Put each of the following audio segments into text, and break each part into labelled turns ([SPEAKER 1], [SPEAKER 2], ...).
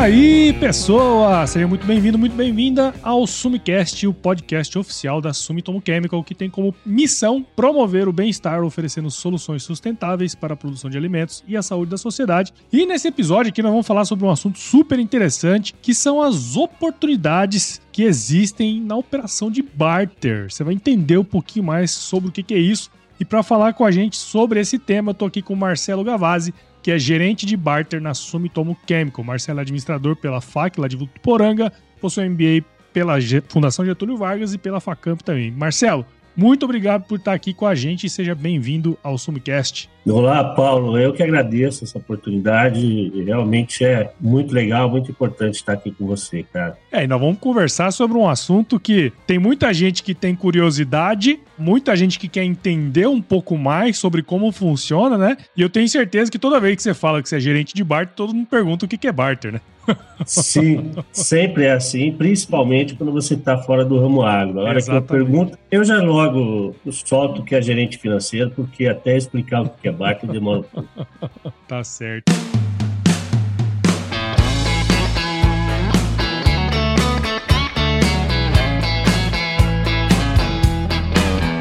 [SPEAKER 1] aí, pessoa! Seja muito bem-vindo, muito bem-vinda ao Sumicast, o podcast oficial da Sumitomo Chemical, que tem como missão promover o bem-estar, oferecendo soluções sustentáveis para a produção de alimentos e a saúde da sociedade. E nesse episódio aqui nós vamos falar sobre um assunto super interessante, que são as oportunidades que existem na operação de barter. Você vai entender um pouquinho mais sobre o que é isso. E para falar com a gente sobre esse tema, eu tô aqui com o Marcelo Gavazzi, que é gerente de barter na Sumitomo Chemical. Marcelo é administrador pela FAC, lá de Votuporanga, possui MBA pela Fundação Getúlio Vargas e pela Facamp também. Marcelo, muito obrigado por estar aqui com a gente e seja bem-vindo ao Sumicast.
[SPEAKER 2] Olá, Paulo. Eu que agradeço essa oportunidade. Realmente é muito legal, muito importante estar aqui com você, cara.
[SPEAKER 1] É, e nós vamos conversar sobre um assunto que tem muita gente que tem curiosidade, muita gente que quer entender um pouco mais sobre como funciona, né? E eu tenho certeza que toda vez que você fala que você é gerente de barter, todo mundo pergunta o que é barter, né?
[SPEAKER 2] Sim, sempre é assim, principalmente quando você está fora do ramo agro. A hora Exatamente. que eu pergunto, eu já logo solto que é gerente financeiro, porque até explicar o que é barco demora um pouco.
[SPEAKER 1] Tá certo.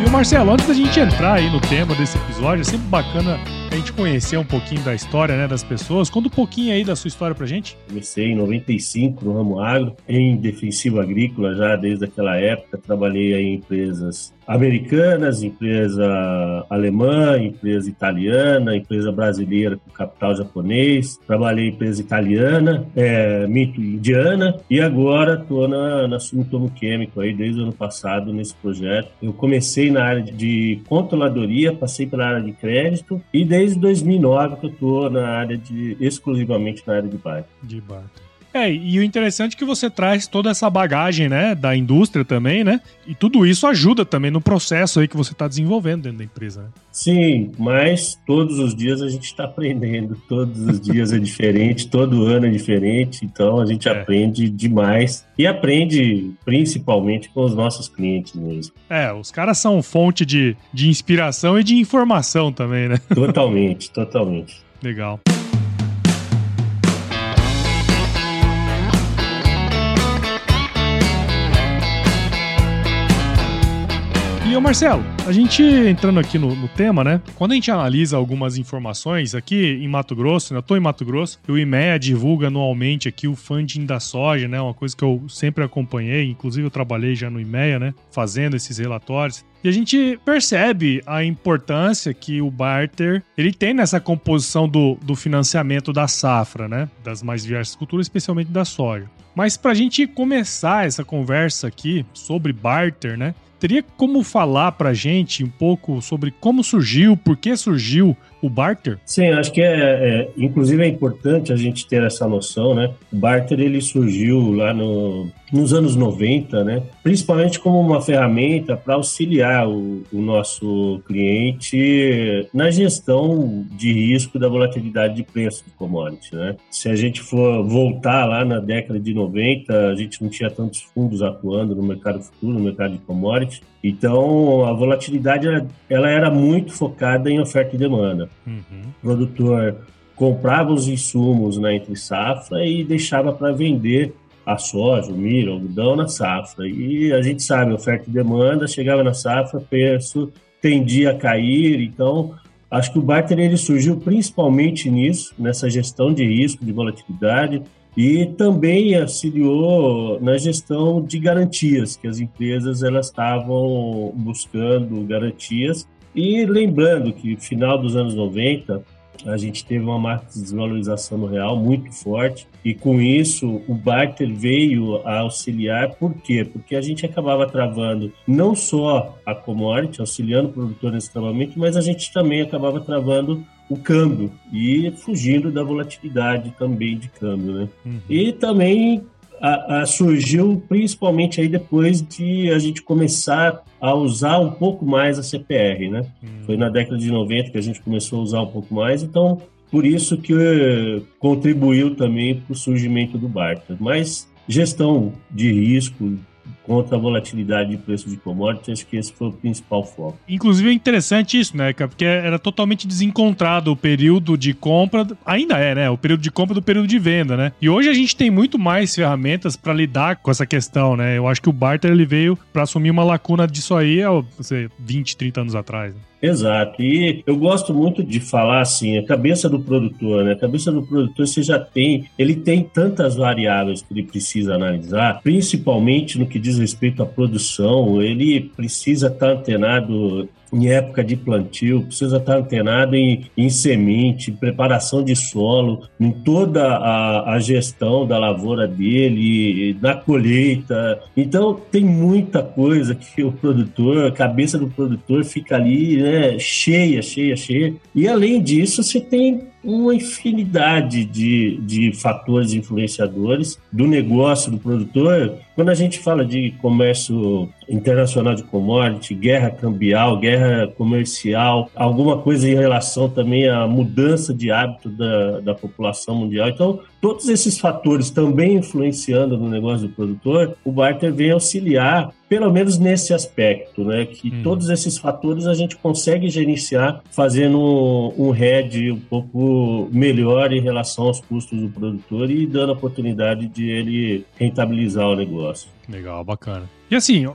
[SPEAKER 1] E o Marcelo, antes da gente entrar aí no tema desse episódio, é sempre bacana a gente conhecer um pouquinho da história né, das pessoas. Conta um pouquinho aí da sua história pra gente.
[SPEAKER 2] Comecei em 95 no ramo agro, em defensivo agrícola já desde aquela época. Trabalhei em empresas americanas, empresa alemã, empresa italiana, empresa brasileira com capital japonês. Trabalhei em empresa italiana, é, mito indiana e agora estou na, na Sumitomo aí desde o ano passado nesse projeto. Eu comecei na área de controladoria, passei pela área de crédito e desde desde 2009 que eu estou na área de exclusivamente na área de bar.
[SPEAKER 1] De bar. É, e o interessante é que você traz toda essa bagagem, né, da indústria também, né? E tudo isso ajuda também no processo aí que você está desenvolvendo dentro da empresa. Né?
[SPEAKER 2] Sim, mas todos os dias a gente está aprendendo, todos os dias é diferente, todo ano é diferente, então a gente é. aprende demais e aprende principalmente com os nossos clientes mesmo.
[SPEAKER 1] É, os caras são fonte de, de inspiração e de informação também, né?
[SPEAKER 2] Totalmente, totalmente.
[SPEAKER 1] Legal. Ô Marcelo, a gente entrando aqui no, no, tema, né? Quando a gente analisa algumas informações aqui em Mato Grosso, né? Eu tô em Mato Grosso, o IMEA divulga anualmente aqui o funding da soja, né? Uma coisa que eu sempre acompanhei, inclusive eu trabalhei já no IMEA, né? Fazendo esses relatórios. E a gente percebe a importância que o barter ele tem nessa composição do, do financiamento da safra, né? Das mais diversas culturas, especialmente da soja. Mas para a gente começar essa conversa aqui sobre barter, né? Teria como falar pra gente um pouco sobre como surgiu, por que surgiu o barter?
[SPEAKER 2] Sim, acho que é, é, inclusive é importante a gente ter essa noção, né? O barter ele surgiu lá no, nos anos 90, né? Principalmente como uma ferramenta para auxiliar o, o, nosso cliente na gestão de risco da volatilidade de preço do commodity, né? Se a gente for voltar lá na década de 90, a gente não tinha tantos fundos atuando no mercado futuro, no mercado de commodity. Então, a volatilidade ela, ela era muito focada em oferta e demanda. Uhum. O produtor comprava os insumos na entre safra e deixava para vender a soja, o milho, o algodão na safra. E a gente sabe, oferta e demanda, chegava na safra, preço tendia a cair. Então, acho que o barter ele surgiu principalmente nisso, nessa gestão de risco, de volatilidade, e também auxiliou na gestão de garantias, que as empresas elas estavam buscando garantias. E lembrando que no final dos anos 90, a gente teve uma marca de desvalorização no real muito forte e com isso o barter veio a auxiliar. Por quê? Porque a gente acabava travando não só a commodity, auxiliando o produtor nesse travamento, mas a gente também acabava travando o câmbio e fugindo da volatilidade também de câmbio, né? Uhum. E também a, a, surgiu principalmente aí depois de a gente começar a usar um pouco mais a CPR, né? Uhum. Foi na década de 90 que a gente começou a usar um pouco mais, então por isso que uh, contribuiu também para o surgimento do barter. Mas gestão de risco, contra a volatilidade de preço de commodities. Acho que esse foi o principal foco.
[SPEAKER 1] Inclusive é interessante isso, né, Porque era totalmente desencontrado o período de compra, ainda é, né? O período de compra do período de venda, né? E hoje a gente tem muito mais ferramentas para lidar com essa questão, né? Eu acho que o barter ele veio para assumir uma lacuna disso aí há, sei, 20, 30 anos atrás. Né?
[SPEAKER 2] Exato. E eu gosto muito de falar assim, a cabeça do produtor, né? A cabeça do produtor você já tem, ele tem tantas variáveis que ele precisa analisar, principalmente no que diz respeito à produção, ele precisa estar antenado em época de plantio, precisa estar antenado em, em semente, preparação de solo, em toda a, a gestão da lavoura dele, na colheita. Então, tem muita coisa que o produtor, a cabeça do produtor fica ali né, cheia, cheia, cheia. E além disso, você tem uma infinidade de, de fatores influenciadores do negócio do produtor. Quando a gente fala de comércio internacional de commodity, guerra cambial, guerra comercial, alguma coisa em relação também à mudança de hábito da, da população mundial. Então, todos esses fatores também influenciando no negócio do produtor, o barter vem auxiliar pelo menos nesse aspecto, né? Que hum. todos esses fatores a gente consegue gerenciar fazendo um, head um pouco melhor em relação aos custos do produtor e dando a oportunidade de ele rentabilizar o negócio.
[SPEAKER 1] Legal, bacana. E assim,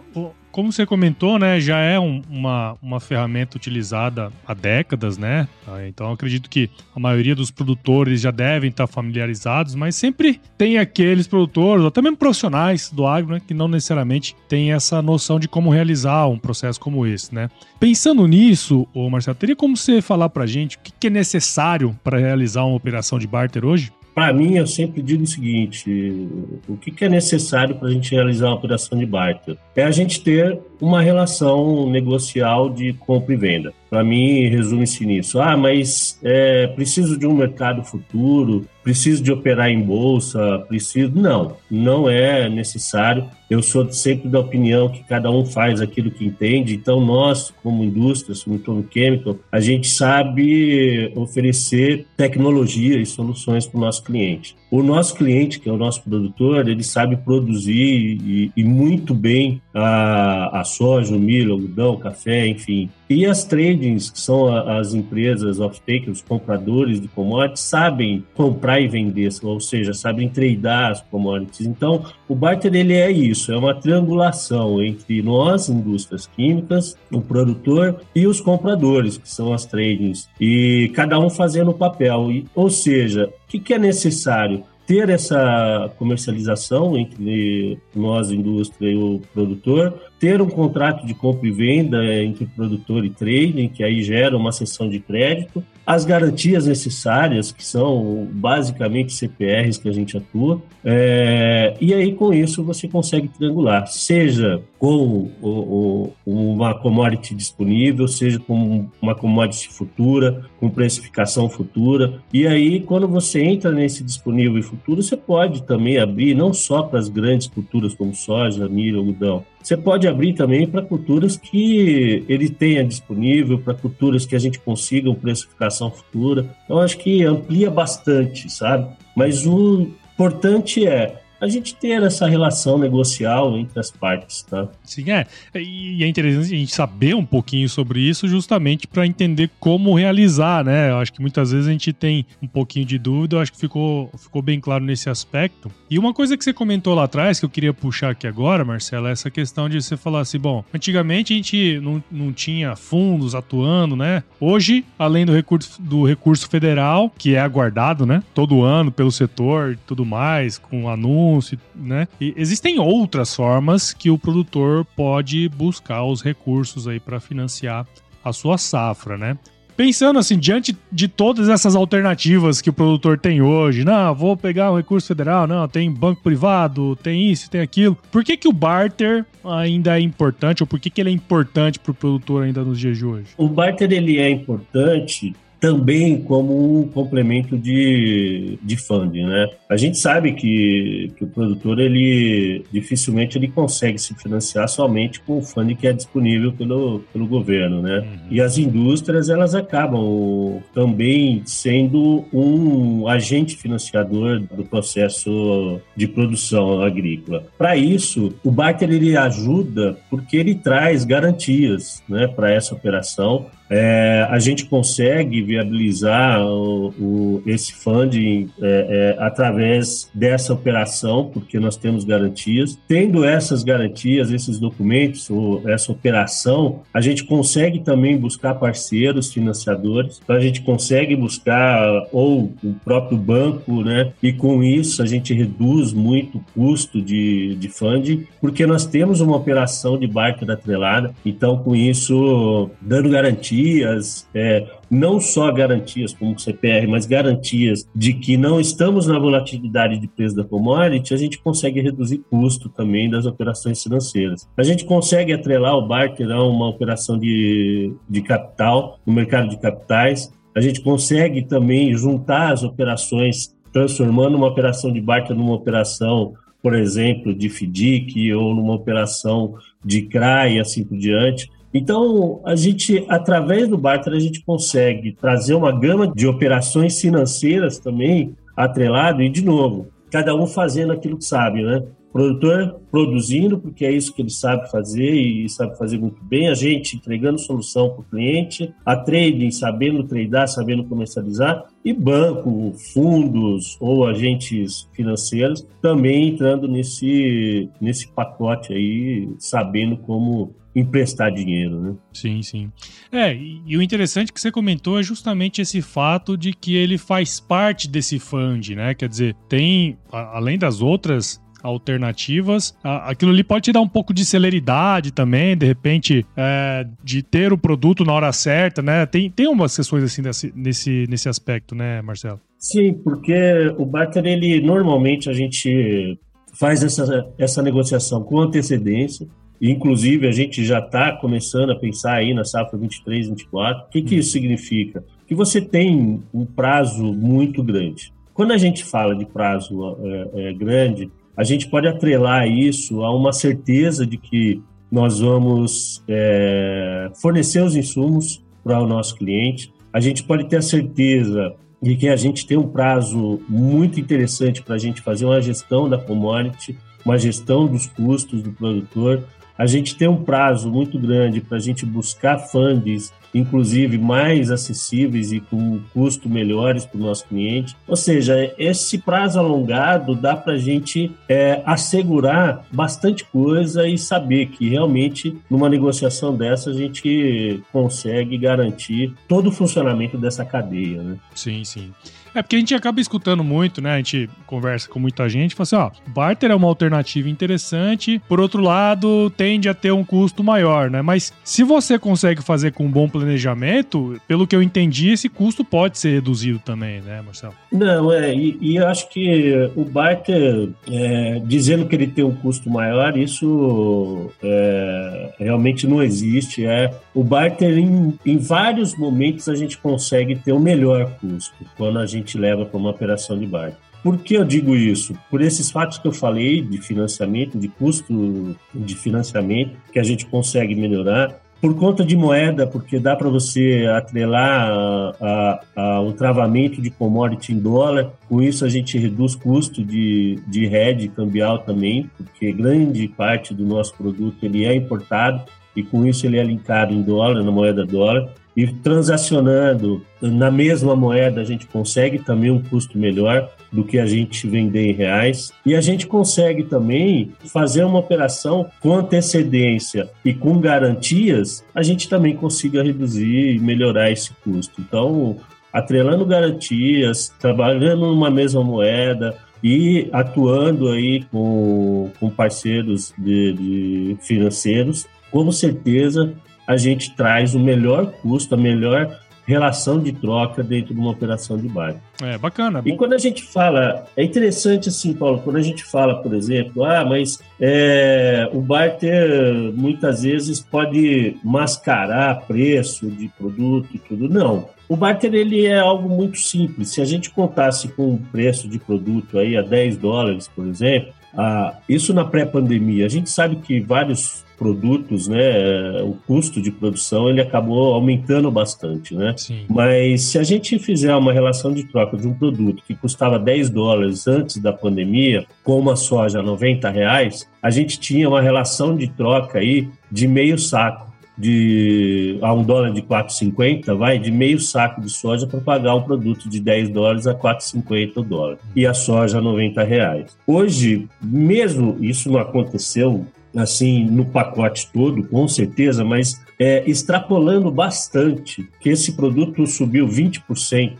[SPEAKER 1] como você comentou, né, já é um, uma, uma ferramenta utilizada há décadas, né? Ah, então acredito que a maioria dos produtores já devem estar familiarizados, mas sempre tem aqueles produtores, ou até mesmo profissionais do agro, né, que não necessariamente têm essa noção de como realizar um processo como esse, né? Pensando nisso, ô Marcelo, teria como você falar pra gente o que é necessário para realizar uma operação de barter hoje?
[SPEAKER 2] Para mim, eu sempre digo o seguinte: o que, é necessário para a gente realizar uma operação de barter? É a gente ter uma relação negocial de compra e venda. Para mim, resume-se nisso. Ah, mas é, preciso de um mercado futuro, preciso de operar em bolsa, preciso. Não, não é necessário. Eu sou sempre da opinião que cada um faz aquilo que entende. Então, nós, como indústria, Sumitomo Chemical, a gente sabe oferecer tecnologia e soluções para o nosso cliente. O nosso cliente, que é o nosso produtor, ele sabe produzir e, e muito bem a, a soja, o milho, o algodão, o café, enfim. E as tradings, que são as empresas off-takers, compradores de commodities, sabem comprar e vender, ou seja, sabem tradear as commodities. Então, o barter ele é isso, é uma triangulação entre nós, indústrias químicas, o produtor e os compradores, que são as tradings, e cada um fazendo o papel. Ou seja, o que é necessário? Ter essa comercialização entre nós, indústria e o produtor, ter um contrato de compra e venda entre produtor e trading, que aí gera uma sessão de crédito, as garantias necessárias, que são basicamente CPRs que a gente atua, é, e aí com isso você consegue triangular, seja com o, o, uma commodity disponível, seja com uma commodity futura, com precificação futura, e aí quando você entra nesse disponível e futuro, você pode também abrir não só para as grandes culturas como soja, milho, algodão, você pode abrir também para culturas que ele tenha disponível, para culturas que a gente consiga uma precificação futura. Então, acho que amplia bastante, sabe? Mas o importante é a gente ter essa relação negocial entre as partes, tá?
[SPEAKER 1] Sim, é. E é interessante a gente saber um pouquinho sobre isso justamente para entender como realizar, né? Eu acho que muitas vezes a gente tem um pouquinho de dúvida, eu acho que ficou, ficou bem claro nesse aspecto. E uma coisa que você comentou lá atrás, que eu queria puxar aqui agora, Marcelo, é essa questão de você falar assim, bom, antigamente a gente não, não tinha fundos atuando, né? Hoje, além do recurso, do recurso federal, que é aguardado, né? Todo ano pelo setor e tudo mais, com anúncios, anúncio, né? E existem outras formas que o produtor pode buscar os recursos aí para financiar a sua safra, né? Pensando assim, diante de todas essas alternativas que o produtor tem hoje, não, vou pegar o recurso federal, não, tem banco privado, tem isso, tem aquilo. Por que, que o barter ainda é importante, ou por que, que ele é importante para o produtor ainda nos dias de hoje?
[SPEAKER 2] O barter ele é importante também como um complemento de, de funding, né? A gente sabe que, que o produtor, ele dificilmente ele consegue se financiar somente com o funding que é disponível pelo, pelo governo, né? Uhum. E as indústrias, elas acabam também sendo um agente financiador do processo de produção agrícola. Para isso, o barter ele ajuda porque ele traz garantias, né, para essa operação é, a gente consegue viabilizar o, o, esse funding é, é, através dessa operação, porque nós temos garantias. Tendo essas garantias, esses documentos, ou essa operação, a gente consegue também buscar parceiros financiadores, então a gente consegue buscar ou o próprio banco, né? E com isso a gente reduz muito o custo de, de funding, porque nós temos uma operação de barca atrelada, então com isso, dando garantia garantias, é, não só garantias como o CPR, mas garantias de que não estamos na volatilidade de preço da commodity, a gente consegue reduzir custo também das operações financeiras. A gente consegue atrelar o barter a uma operação de, de capital, no mercado de capitais, a gente consegue também juntar as operações, transformando uma operação de barter numa operação por exemplo, de FDIC ou numa operação de CRA e assim por diante. Então, a gente, através do barter, a gente consegue trazer uma gama de operações financeiras também atrelado e, de novo, cada um fazendo aquilo que sabe, né? Produtor produzindo, porque é isso que ele sabe fazer e sabe fazer muito bem, a gente entregando solução para o cliente, a trading sabendo tradar, sabendo comercializar, e banco, fundos ou agentes financeiros também entrando nesse, nesse pacote aí, sabendo como emprestar dinheiro, né?
[SPEAKER 1] Sim, sim. É, e, o interessante que você comentou é justamente esse fato de que ele faz parte desse fund, né? Quer dizer, tem, além das outras alternativas. Aquilo ali pode te dar um pouco de celeridade também, de repente, é, de ter o produto na hora certa, né? Tem, tem umas questões assim desse, nesse, nesse aspecto, né, Marcelo?
[SPEAKER 2] Sim, porque o barter, ele normalmente a gente faz essa, essa negociação com antecedência. Inclusive, a gente já está começando a pensar aí na safra 23, 24. O que, que isso significa? Que você tem um prazo muito grande. Quando a gente fala de prazo é, é, grande, a gente pode atrelar isso a uma certeza de que nós vamos é, fornecer os insumos para o nosso cliente. A gente pode ter a certeza de que a gente tem um prazo muito interessante para a gente fazer uma gestão da commodity, uma gestão dos custos do produtor. A gente tem um prazo muito grande para a gente buscar funds inclusive mais acessíveis e com custo melhores para o nosso cliente. Ou seja, esse prazo alongado dá para a gente é, assegurar bastante coisa e saber que realmente numa negociação dessa a gente consegue garantir todo o funcionamento dessa cadeia. Né?
[SPEAKER 1] Sim, sim. É porque a gente acaba escutando muito, né? A gente conversa com muita gente, fala assim, ó, barter é uma alternativa interessante, por outro lado, tende a ter um custo maior, né? Mas se você consegue fazer com um bom planejamento, pelo que eu entendi, esse custo pode ser reduzido também, né, Marcelo?
[SPEAKER 2] Não, é, e, e eu acho que o barter, é, dizendo que ele tem um custo maior, isso é, realmente não existe. É, o barter, em, em vários momentos, a gente consegue ter o um melhor custo, quando a gente gente leva para uma operação de barco. Por que eu digo isso? Por esses fatos que eu falei de financiamento, de custo de financiamento, que a gente consegue melhorar. Por conta de moeda, porque dá para você atrelar a, a, a, um travamento de commodity em dólar, com isso a gente reduz custo de, de hedge cambial também, porque grande parte do nosso produto ele é importado e com isso ele é linkado em dólar, na moeda dólar e transacionando na mesma moeda a gente consegue também um custo melhor do que a gente vender em reais. E a gente consegue também fazer uma operação com antecedência e com garantias a gente também consiga reduzir e melhorar esse custo. Então atrelando garantias trabalhando numa mesma moeda e atuando aí com, com parceiros de, de financeiros com certeza a gente traz o melhor custo, a melhor relação de troca dentro de uma operação de barter.
[SPEAKER 1] É, bacana.
[SPEAKER 2] E quando a gente fala, é interessante assim, Paulo, quando a gente fala, por exemplo, ah, mas é, o barter muitas vezes pode mascarar preço de produto e tudo. Não. O barter ele é algo muito simples. Se a gente contasse com um preço de produto aí a 10 dólares, por exemplo, ah, isso na pré-pandemia, a gente sabe que vários produtos, né, o custo de produção ele acabou aumentando bastante, né?
[SPEAKER 1] Sim.
[SPEAKER 2] Mas se a gente fizer uma relação de troca de um produto que custava 10 dólares antes da pandemia, com uma soja a 90 reais, a gente tinha uma relação de troca aí de meio saco de a um dólar de 4,50, vai de meio saco de soja para pagar um produto de 10 dólares a 4,50 o dólar e a soja a 90 reais. Hoje, mesmo isso não aconteceu assim no pacote todo, com certeza, mas é, extrapolando bastante que esse produto subiu 20%.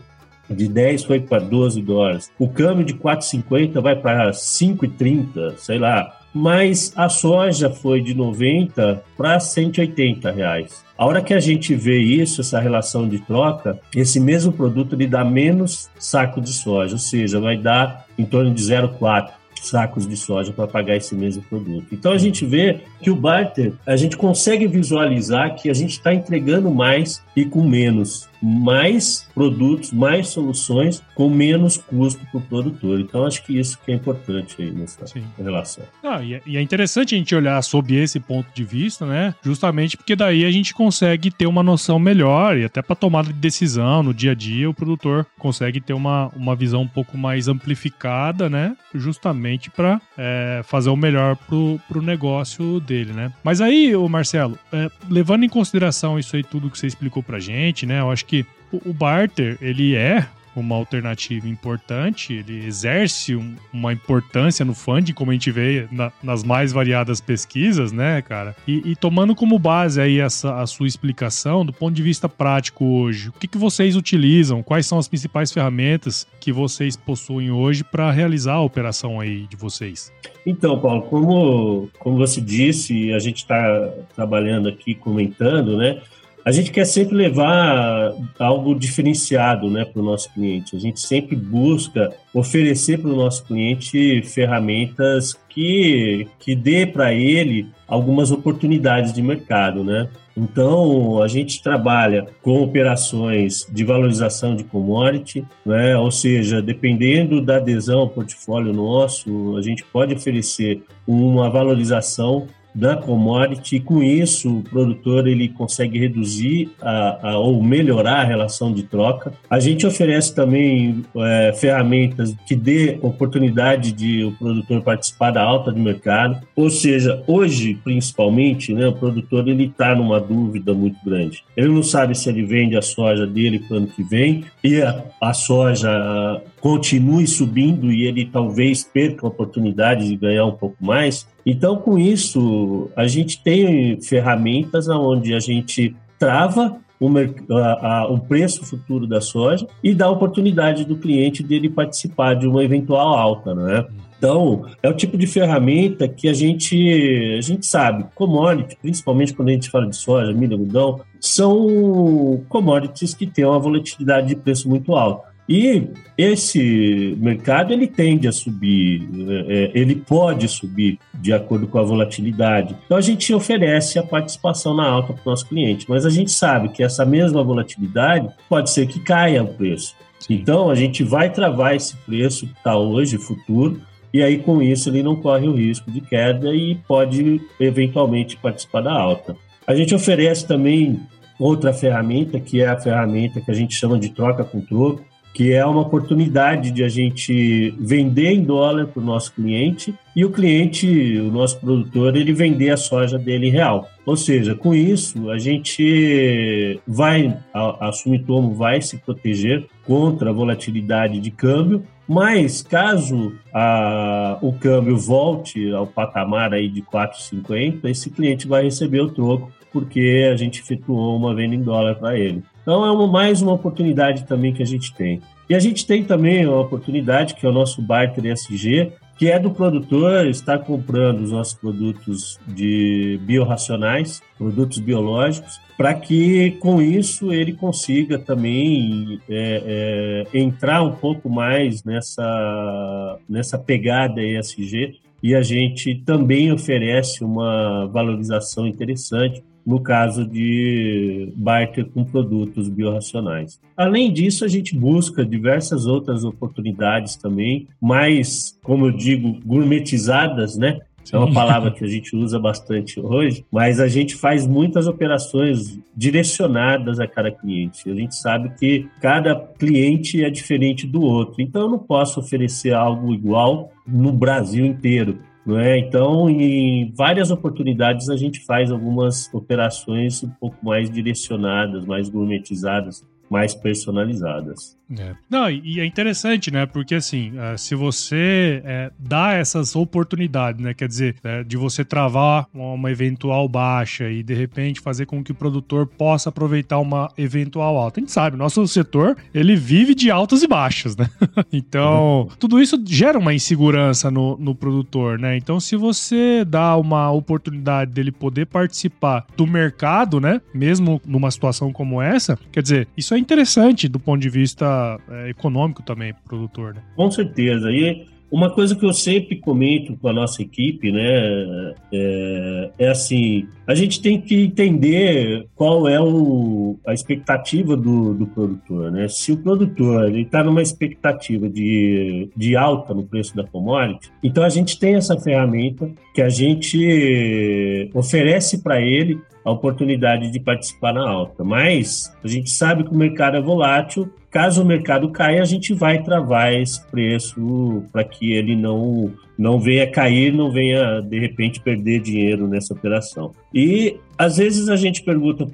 [SPEAKER 2] De 10 foi para 12 dólares. O câmbio de 4,50 vai para 5,30, sei lá mas a soja foi de 90 para 180 reais. A hora que a gente vê isso, essa relação de troca, esse mesmo produto lhe dá menos saco de soja, ou seja, vai dar em torno de 0,4 sacos de soja para pagar esse mesmo produto. Então a gente vê que o barter, a gente consegue visualizar que a gente está entregando mais e com menos mais produtos, mais soluções com menos custo para o produtor. Então, acho que isso que é importante aí nessa Sim. relação.
[SPEAKER 1] Ah, e, é, e, é, interessante a gente olhar sob esse ponto de vista, né? Justamente porque daí a gente consegue ter uma noção melhor e até para tomada de decisão no dia a dia, o produtor consegue ter uma, uma visão um pouco mais amplificada, né? Justamente para é, fazer o melhor pro, pro negócio dele, né? Mas aí, o Marcelo, é, levando em consideração isso aí tudo que você explicou pra gente, né? Eu acho que que o barter, ele é uma alternativa importante, ele exerce um, uma importância no funding, como a gente vê na, nas mais variadas pesquisas, né, cara? E, e, tomando como base aí essa a sua explicação, do ponto de vista prático hoje, o que, que vocês utilizam? Quais são as principais ferramentas que vocês possuem hoje para realizar a operação aí de vocês?
[SPEAKER 2] Então, Paulo, como, como você disse, a gente está trabalhando aqui comentando, né? A gente quer sempre levar algo diferenciado né, para o nosso cliente. A gente sempre busca oferecer para o nosso cliente ferramentas que, que dê para ele algumas oportunidades de mercado. Né? Então, a gente trabalha com operações de valorização de commodity, né? ou seja, dependendo da adesão ao portfólio nosso, a gente pode oferecer uma valorização da commodity com isso o produtor ele consegue reduzir a, a, ou melhorar a relação de troca. A gente oferece também é, ferramentas que dê oportunidade de o produtor participar da alta do mercado, ou seja, hoje principalmente, né, o produtor ele está numa dúvida muito grande. Ele não sabe se ele vende a soja dele para o ano que vem e a, a soja continue subindo e ele talvez perca a oportunidade de ganhar um pouco mais. Então, com isso, a gente tem ferramentas onde a gente trava o, a, a, o preço futuro da soja e dá a oportunidade do cliente dele participar de uma eventual alta, né? Então, é o tipo de ferramenta que a gente, a gente sabe, commodity, principalmente quando a gente fala de soja, milho, algodão, são commodities que têm uma volatilidade de preço muito alta. E esse mercado ele tende a subir, é, ele pode subir de acordo com a volatilidade. Então a gente oferece a participação na alta para o nosso cliente, mas a gente sabe que essa mesma volatilidade pode ser que caia o preço. Então a gente vai travar esse preço que está hoje, futuro, e aí com isso ele não corre o risco de queda e pode eventualmente participar da alta. A gente oferece também outra ferramenta, que é a ferramenta que a gente chama de troca com troco, que é uma oportunidade de a gente vender em dólar para o nosso cliente e o cliente, o nosso produtor, ele vender a soja dele em real. Ou seja, com isso, a gente vai, a, a Sumitomo vai se proteger contra a volatilidade de câmbio, mas caso a, o câmbio volte ao patamar aí de 4,50, esse cliente vai receber o troco porque a gente efetuou uma venda em dólar para ele. Então é uma, mais uma oportunidade também que a gente tem. E a gente tem também uma oportunidade, que é o nosso Barter SG, que é do produtor estar comprando os nossos produtos de biorracionais, produtos biológicos, para que com isso ele consiga também é, é, entrar um pouco mais nessa, nessa pegada ESG e a gente também oferece uma valorização interessante no caso de barter com produtos biorracionais. Além disso, a gente busca diversas outras oportunidades também, mais, como eu digo, gourmetizadas, né? É uma palavra que a gente usa bastante hoje, mas a gente faz muitas operações direcionadas a cada cliente. A gente sabe que cada cliente é diferente do outro, então eu não posso oferecer algo igual no Brasil inteiro. É? Então, em várias oportunidades, a gente faz algumas operações um pouco mais direcionadas, mais gourmetizadas, mais personalizadas.
[SPEAKER 1] É. Não, e é interessante, né? Porque assim, é, se você é, dá essas oportunidades, né? Quer dizer, é, de você travar uma eventual baixa e de repente fazer com que o produtor possa aproveitar uma eventual alta. A gente sabe, nosso setor ele vive de altas e baixas, né? então, uhum. tudo isso gera uma insegurança no, no produtor, né? Então, se você dá uma oportunidade dele poder participar do mercado, né? Mesmo numa situação como essa, quer dizer, isso é interessante do ponto de vista é, econômico também para o produtor, né?
[SPEAKER 2] Com certeza. E uma coisa que eu sempre comento com a nossa equipe, né, é, é, assim, a gente tem que entender qual é o, a expectativa do, do produtor, né? Se o produtor está numa expectativa de, de alta no preço da commodity, então a gente tem essa ferramenta que a gente oferece para ele a oportunidade de participar na alta. Mas a gente sabe que o mercado é volátil. Caso o mercado caia, a gente vai travar esse preço para que ele não não venha cair, não venha de repente perder dinheiro nessa operação. E às vezes a gente pergunta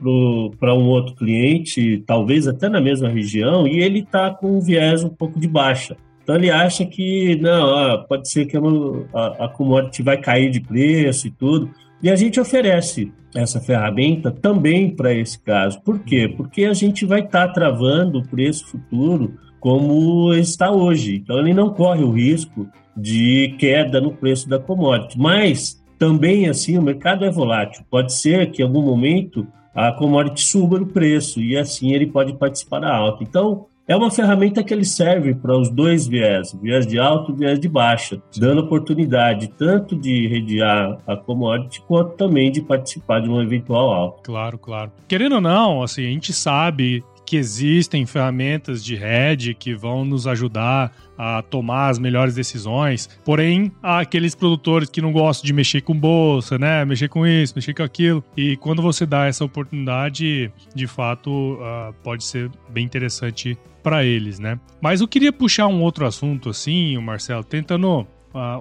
[SPEAKER 2] para um outro cliente, talvez até na mesma região, e ele está com um viés um pouco de baixa. Então ele acha que não, pode ser que a, a commodity vai cair de preço e tudo. E a gente oferece essa ferramenta também para esse caso. Por quê? Porque a gente vai estar tá travando o preço futuro como está hoje. Então ele não corre o risco de queda no preço da commodity. Mas também assim o mercado é volátil. Pode ser que em algum momento a commodity suba no preço e assim ele pode participar da alta. Então é uma ferramenta que ele serve para os dois viés, viés de alto e viés de baixa, dando oportunidade tanto de redear a commodity quanto também de participar de um eventual alta.
[SPEAKER 1] Claro, claro. Querendo ou não, assim, a gente sabe que existem ferramentas de hedge que vão nos ajudar a tomar as melhores decisões. Porém, há aqueles produtores que não gostam de mexer com bolsa, né? Mexer com isso, mexer com aquilo. E quando você dá essa oportunidade, de fato, uh, pode ser bem interessante para eles, né? Mas eu queria puxar um outro assunto assim, Marcelo, tentando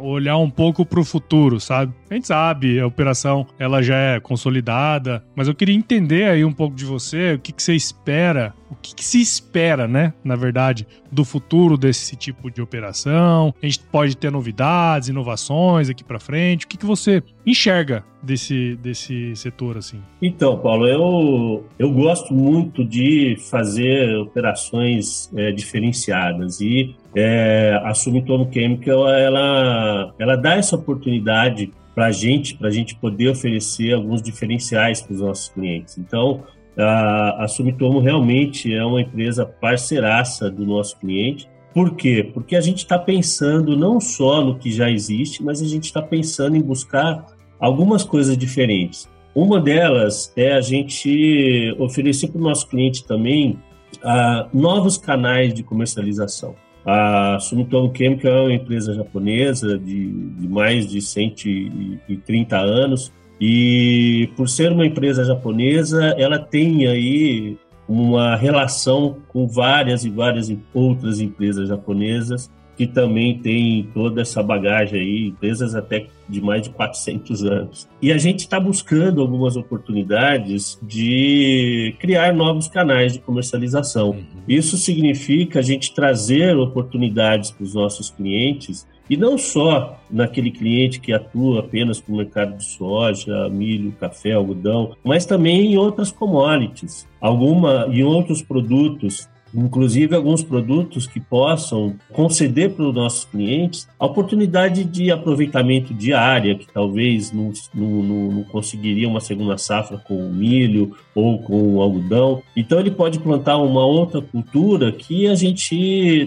[SPEAKER 1] olhar um pouco para o futuro, sabe? A gente sabe, a operação ela já é consolidada, mas eu queria entender aí um pouco de você, o que, que você espera, o que, que, se espera, né, na verdade, do futuro desse tipo de operação. A gente pode ter novidades, inovações aqui para frente. O que, que você enxerga desse, desse setor assim?
[SPEAKER 2] Então, Paulo, eu, eu gosto muito de fazer operações é, diferenciadas e é, a Sumitomo Chemical ela, ela dá essa oportunidade para a gente, para a gente poder oferecer alguns diferenciais para os nossos clientes. Então, a, a Sumitomo realmente é uma empresa parceiraça do nosso cliente. Por quê? Porque a gente está pensando não só no que já existe, mas a gente está pensando em buscar algumas coisas diferentes. Uma delas é a gente oferecer para o nosso cliente também uh, novos canais de comercialização. A Sumitomo Chemical é uma empresa japonesa de, de mais de 130 anos. E por ser uma empresa japonesa, ela tem aí uma relação com várias e várias outras empresas japonesas que também tem toda essa bagagem aí, empresas até de mais de 400 anos. E a gente está buscando algumas oportunidades de criar novos canais de comercialização. Uhum. Isso significa a gente trazer oportunidades para os nossos clientes e não só naquele cliente que atua apenas com o mercado de soja, milho, café, algodão, mas também em outras commodities, alguma em outros produtos inclusive alguns produtos que possam conceder para os nossos clientes a oportunidade de aproveitamento de área, que talvez não, não, não conseguiria uma segunda safra com o milho ou com o algodão. Então ele pode plantar uma outra cultura que a gente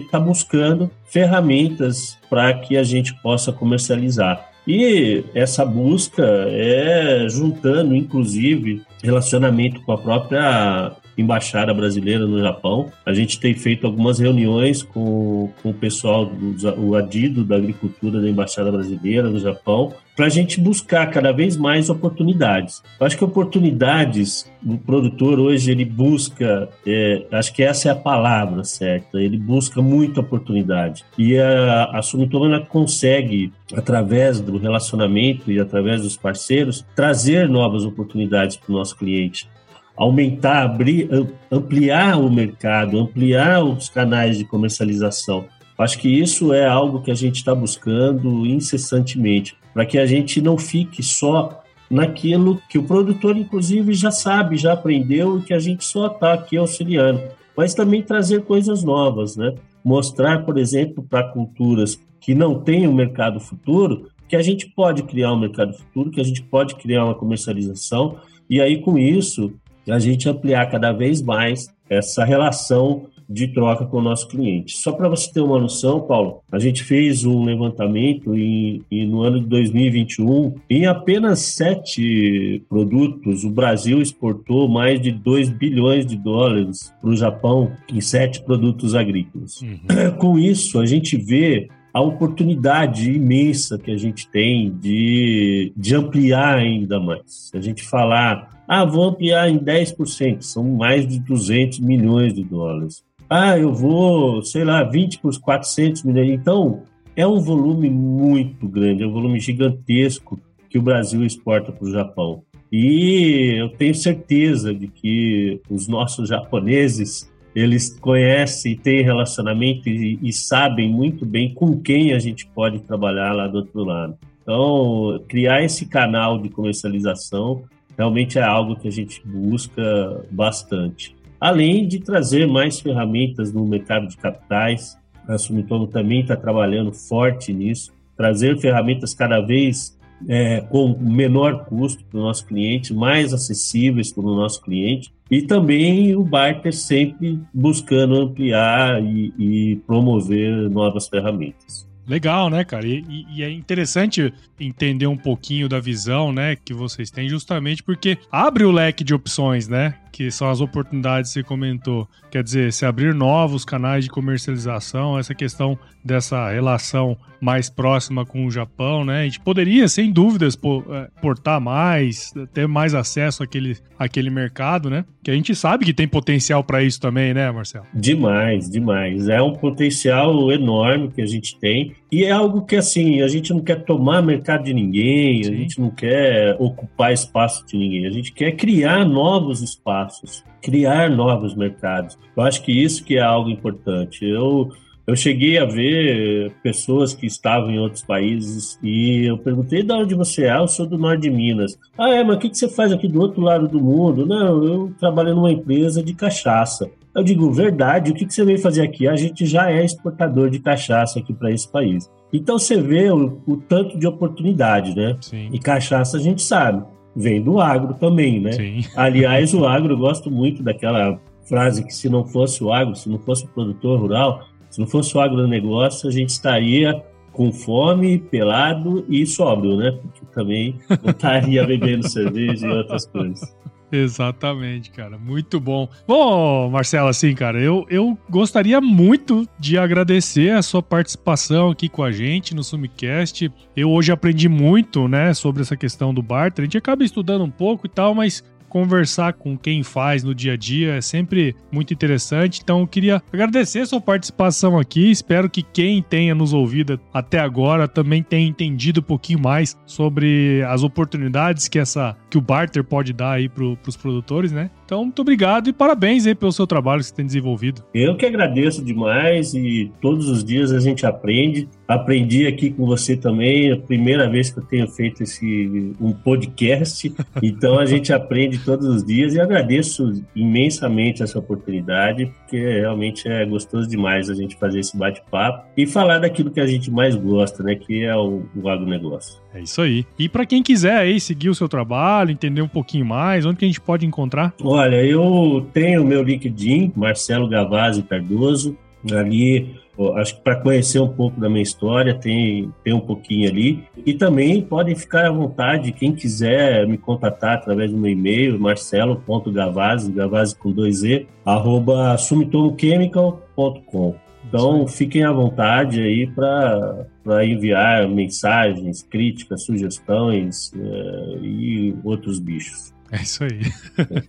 [SPEAKER 2] está buscando ferramentas para que a gente possa comercializar. E essa busca é juntando, inclusive, relacionamento com a própria embaixada brasileira no Japão. A gente tem feito algumas reuniões com, com o pessoal do o adido da agricultura da embaixada brasileira no Japão para a gente buscar cada vez mais oportunidades. Eu acho que oportunidades, o produtor hoje ele busca, é, acho que essa é a palavra certa, ele busca muita oportunidade. E a, a Sumitomo consegue, através do relacionamento e através dos parceiros, trazer novas oportunidades para o nosso cliente aumentar, abrir, ampliar o mercado, ampliar os canais de comercialização. Acho que isso é algo que a gente está buscando incessantemente, para que a gente não fique só naquilo que o produtor, inclusive, já sabe, já aprendeu e que a gente só está aqui auxiliando, mas também trazer coisas novas, né? Mostrar, por exemplo, para culturas que não têm um mercado futuro, que a gente pode criar um mercado futuro, que a gente pode criar uma comercialização, e aí com isso a gente ampliar cada vez mais essa relação de troca com o nosso cliente. Só para você ter uma noção, Paulo, a gente fez um levantamento e, e, no ano de 2021, em apenas sete produtos, o Brasil exportou mais de 2 bilhões de dólares para o Japão em sete produtos agrícolas. Uhum. Com isso, a gente vê a oportunidade imensa que a gente tem de, de ampliar ainda mais. Se a gente falar, ah, vou ampliar em 10%, são mais de 200 milhões de dólares. Ah, eu vou, sei lá, 20 por 400 milhões. Então, é um volume muito grande, é um volume gigantesco que o Brasil exporta para o Japão. E eu tenho certeza de que os nossos japoneses eles conhecem, têm relacionamento e, e, sabem muito bem com quem a gente pode trabalhar lá do outro lado. Então, criar esse canal de comercialização realmente é algo que a gente busca bastante. Além de trazer mais ferramentas no mercado de capitais, a Sumitomo também está trabalhando forte nisso, trazer ferramentas cada vez é, com menor custo para o nosso cliente, mais acessíveis para o nosso cliente, e também o barter sempre buscando ampliar e, e promover novas ferramentas.
[SPEAKER 1] Legal, né, cara? E, e, é interessante entender um pouquinho da visão, né, que vocês têm, justamente porque abre o leque de opções, né? Que são as oportunidades que você comentou. Quer dizer, se abrir novos canais de comercialização, essa questão dessa relação mais próxima com o Japão, né? A gente poderia, sem dúvidas, é, portar mais, ter mais acesso àquele, àquele mercado, né? Que a gente sabe que tem potencial para isso também, né, Marcelo?
[SPEAKER 2] Demais, demais. É um potencial enorme que a gente tem e é algo que, assim, a gente não quer tomar mercado de ninguém, Sim. a gente não quer ocupar espaço de ninguém, a gente quer criar novos espaços, criar novos mercados. Eu acho que isso que é algo importante. Eu eu cheguei a ver pessoas que estavam em outros países e eu perguntei de onde você é? Ah, eu sou do norte de Minas. Ah, é, mas o que você faz aqui do outro lado do mundo? Não, eu trabalho numa empresa de cachaça. Eu digo, verdade, o que você veio fazer aqui? A gente já é exportador de cachaça aqui para esse país. Então você vê o, o tanto de oportunidade, né? Sim. E cachaça a gente sabe, vem do agro também, né? Sim. Aliás, o agro, eu gosto muito daquela frase que se não fosse o agro, se não fosse o produtor rural, se não fosse o agronegócio, a gente estaria com fome, pelado e sóbrio, né? Porque também não estaria bebendo cerveja e outras coisas.
[SPEAKER 1] Exatamente, cara. Muito bom. Bom, Marcelo, assim, cara, eu, eu gostaria muito de agradecer a sua participação aqui com a gente no Sumicast. Eu hoje aprendi muito, né, sobre essa questão do barter. A gente acaba estudando um pouco e tal, mas conversar com quem faz no dia a dia é sempre muito interessante. Então eu queria agradecer sua participação aqui. Espero que quem tenha nos ouvido até agora também tenha entendido um pouquinho mais sobre as oportunidades que essa que o barter pode dar aí para os produtores, né? Então, muito obrigado e parabéns aí pelo seu trabalho que você tem desenvolvido.
[SPEAKER 2] Eu que agradeço demais e todos os dias a gente aprende. Aprendi aqui com você também, é a primeira vez que eu tenho feito esse um podcast. Então a gente aprende todos os dias e agradeço imensamente essa oportunidade, porque realmente é gostoso demais a gente fazer esse bate-papo e falar daquilo que a gente mais gosta, né, que é o, o agronegócio.
[SPEAKER 1] É isso aí. E para quem quiser aí seguir o seu trabalho, entender um pouquinho mais, onde que a gente pode encontrar?
[SPEAKER 2] Olha, eu tenho o meu LinkedIn, Marcelo Gavazzi Cardoso. Ali acho que para conhecer um pouco da minha história, tem, tem um pouquinho ali. E também podem ficar à vontade, quem quiser me contatar através do meu e-mail, marcelo.gavazzi, gavazzi com dois E, arroba sumitomochemical.com. Então, fiquem à vontade aí para enviar mensagens, críticas, sugestões é, e outros bichos.
[SPEAKER 1] É isso aí.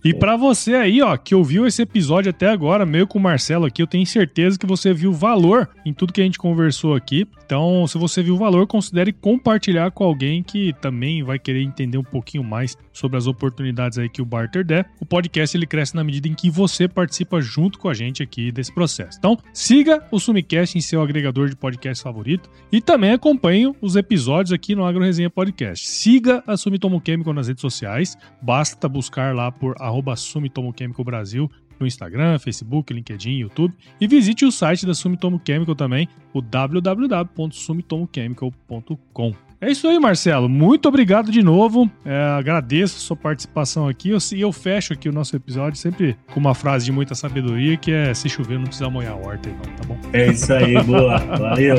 [SPEAKER 1] e para você aí, ó, que ouviu esse episódio até agora, meio com o Marcelo aqui, eu tenho certeza que você viu valor em tudo que a gente conversou aqui. Então, se você viu valor, considere compartilhar com alguém que também vai querer entender um pouquinho mais sobre as oportunidades aí que o Barter der. O podcast ele cresce na medida em que você participa junto com a gente aqui desse processo. Então, siga o Sumicast em seu agregador de podcast favorito e também acompanhe os episódios aqui no Agro Resenha Podcast. Siga a Sumitomo Chemical nas redes sociais. Basta basta buscar lá por arroba Sumitomo Chemical Brasil no Instagram, Facebook, LinkedIn, YouTube e visite o site da Sumitomo Chemical também, o www.sumitomochemical.com. É isso aí, Marcelo. Muito obrigado de novo. É, agradeço a sua participação aqui. Eu, eu fecho aqui o nosso episódio sempre com uma frase de muita sabedoria que é se chover não precisa molhar a horta não, tá bom?
[SPEAKER 2] É isso aí, boa. Valeu.